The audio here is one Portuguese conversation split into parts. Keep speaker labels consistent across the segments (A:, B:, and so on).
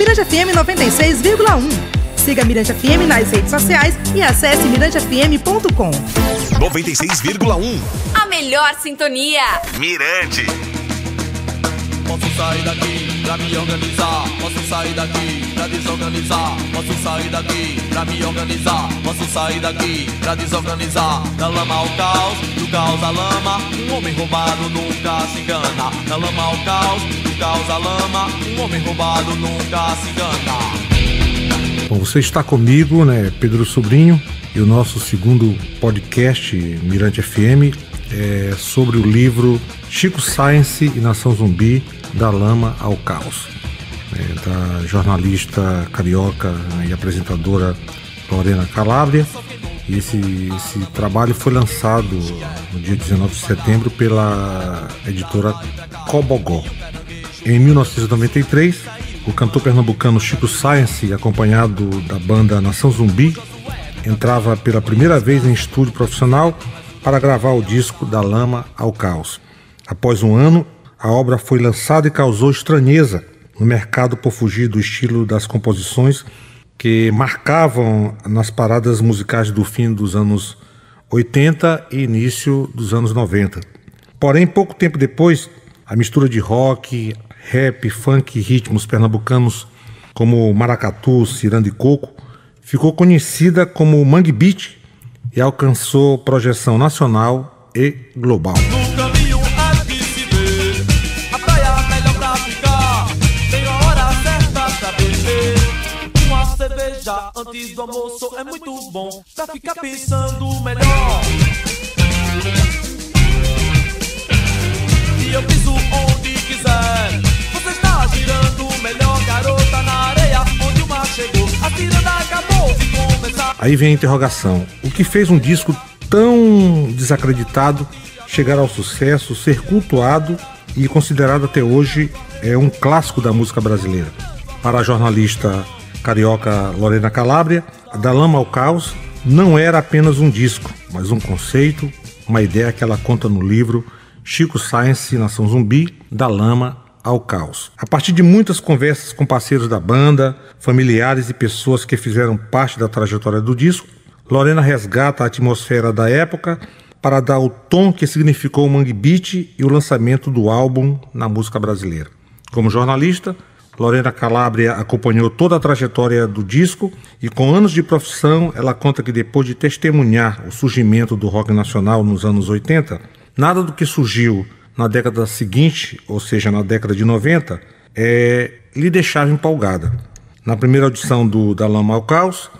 A: Mirante FM 96,1. Siga Mirante FM nas redes sociais e acesse mirantefm.com.
B: 96,1.
C: A melhor sintonia.
B: Mirante.
D: Posso sair daqui pra me organizar. Posso sair daqui pra desorganizar. Posso sair daqui pra me organizar. Posso sair daqui pra desorganizar. Da lama ao caos, do caos à lama. Um homem roubado nunca se engana. Da lama ao caos, do caos à lama. Um homem roubado nunca se engana.
E: Bom, você está comigo, né, Pedro Sobrinho, e o nosso segundo podcast Mirante FM é sobre o livro Chico Science e Nação Zumbi, da lama ao caos, da jornalista carioca né, e apresentadora Lorena Calabria. E esse, esse trabalho foi lançado no dia 19 de setembro pela editora Cobogó. Em 1993, o cantor pernambucano Chico Science, acompanhado da banda Nação Zumbi, entrava pela primeira vez em estúdio profissional para gravar o disco Da Lama ao Caos. Após um ano, a obra foi lançada e causou estranheza no mercado por fugir do estilo das composições que marcavam nas paradas musicais do fim dos anos 80 e início dos anos 90. Porém, pouco tempo depois, a mistura de rock, rap, funk e ritmos pernambucanos como maracatu, ciranda e coco ficou conhecida como Mangue Beat e alcançou projeção nacional e global.
D: Antes do almoço é muito bom pra ficar pensando melhor. E eu piso onde quiser. Você está girando melhor, garota, na areia onde o mar chegou. A tirada acabou de começar.
E: Aí vem a interrogação: o que fez um disco tão desacreditado chegar ao sucesso, ser cultuado e considerado até hoje é um clássico da música brasileira? Para a jornalista carioca Lorena Calabria, Da Lama ao Caos não era apenas um disco, mas um conceito, uma ideia que ela conta no livro Chico Science Nação Zumbi, Da Lama ao Caos. A partir de muitas conversas com parceiros da banda, familiares e pessoas que fizeram parte da trajetória do disco, Lorena resgata a atmosfera da época para dar o tom que significou o Mangue Beat e o lançamento do álbum na música brasileira. Como jornalista, Lorena Calabria acompanhou toda a trajetória do disco e, com anos de profissão, ela conta que depois de testemunhar o surgimento do rock nacional nos anos 80, nada do que surgiu na década seguinte, ou seja, na década de 90, é, lhe deixava empolgada. Na primeira audição do Da Lama ao Caos,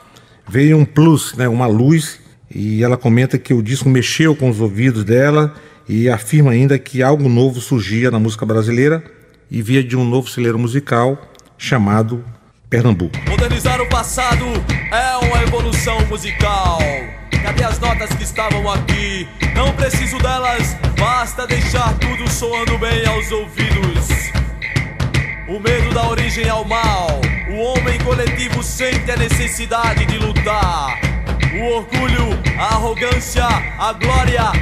E: veio um plus, né, uma luz, e ela comenta que o disco mexeu com os ouvidos dela e afirma ainda que algo novo surgia na música brasileira e via de um novo celeiro musical chamado Pernambuco.
D: Modernizar o passado é uma evolução musical. Cadê as notas que estavam aqui? Não preciso delas, basta deixar tudo soando bem aos ouvidos. O medo da origem ao mal. O homem coletivo sente a necessidade de lutar. O orgulho, a arrogância, a glória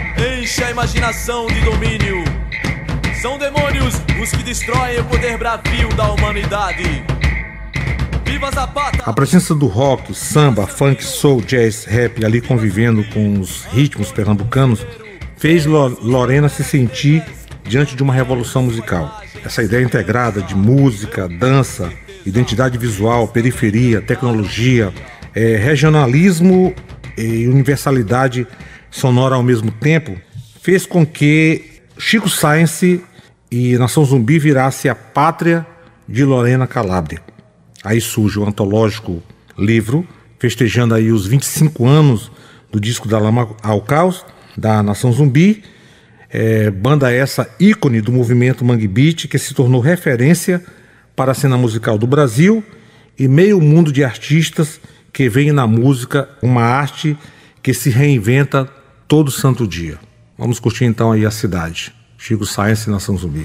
D: enche a imaginação de domínio. São demônios os que destroem o poder bravio da humanidade. Viva Zapata!
E: A presença do rock, samba, funk, soul, jazz, rap ali convivendo com os ritmos pernambucanos fez Lorena se sentir diante de uma revolução musical. Essa ideia integrada de música, dança, identidade visual, periferia, tecnologia, é, regionalismo e universalidade sonora ao mesmo tempo fez com que Chico Science e Nação Zumbi virasse a pátria de Lorena Calabria. Aí surge o antológico livro, festejando aí os 25 anos do disco da Lama ao Caos, da Nação Zumbi, é, banda essa ícone do movimento Mangue Beat, que se tornou referência para a cena musical do Brasil e meio mundo de artistas que veem na música uma arte que se reinventa todo santo dia. Vamos curtir então aí a cidade. Chico Science Nação Zumbi.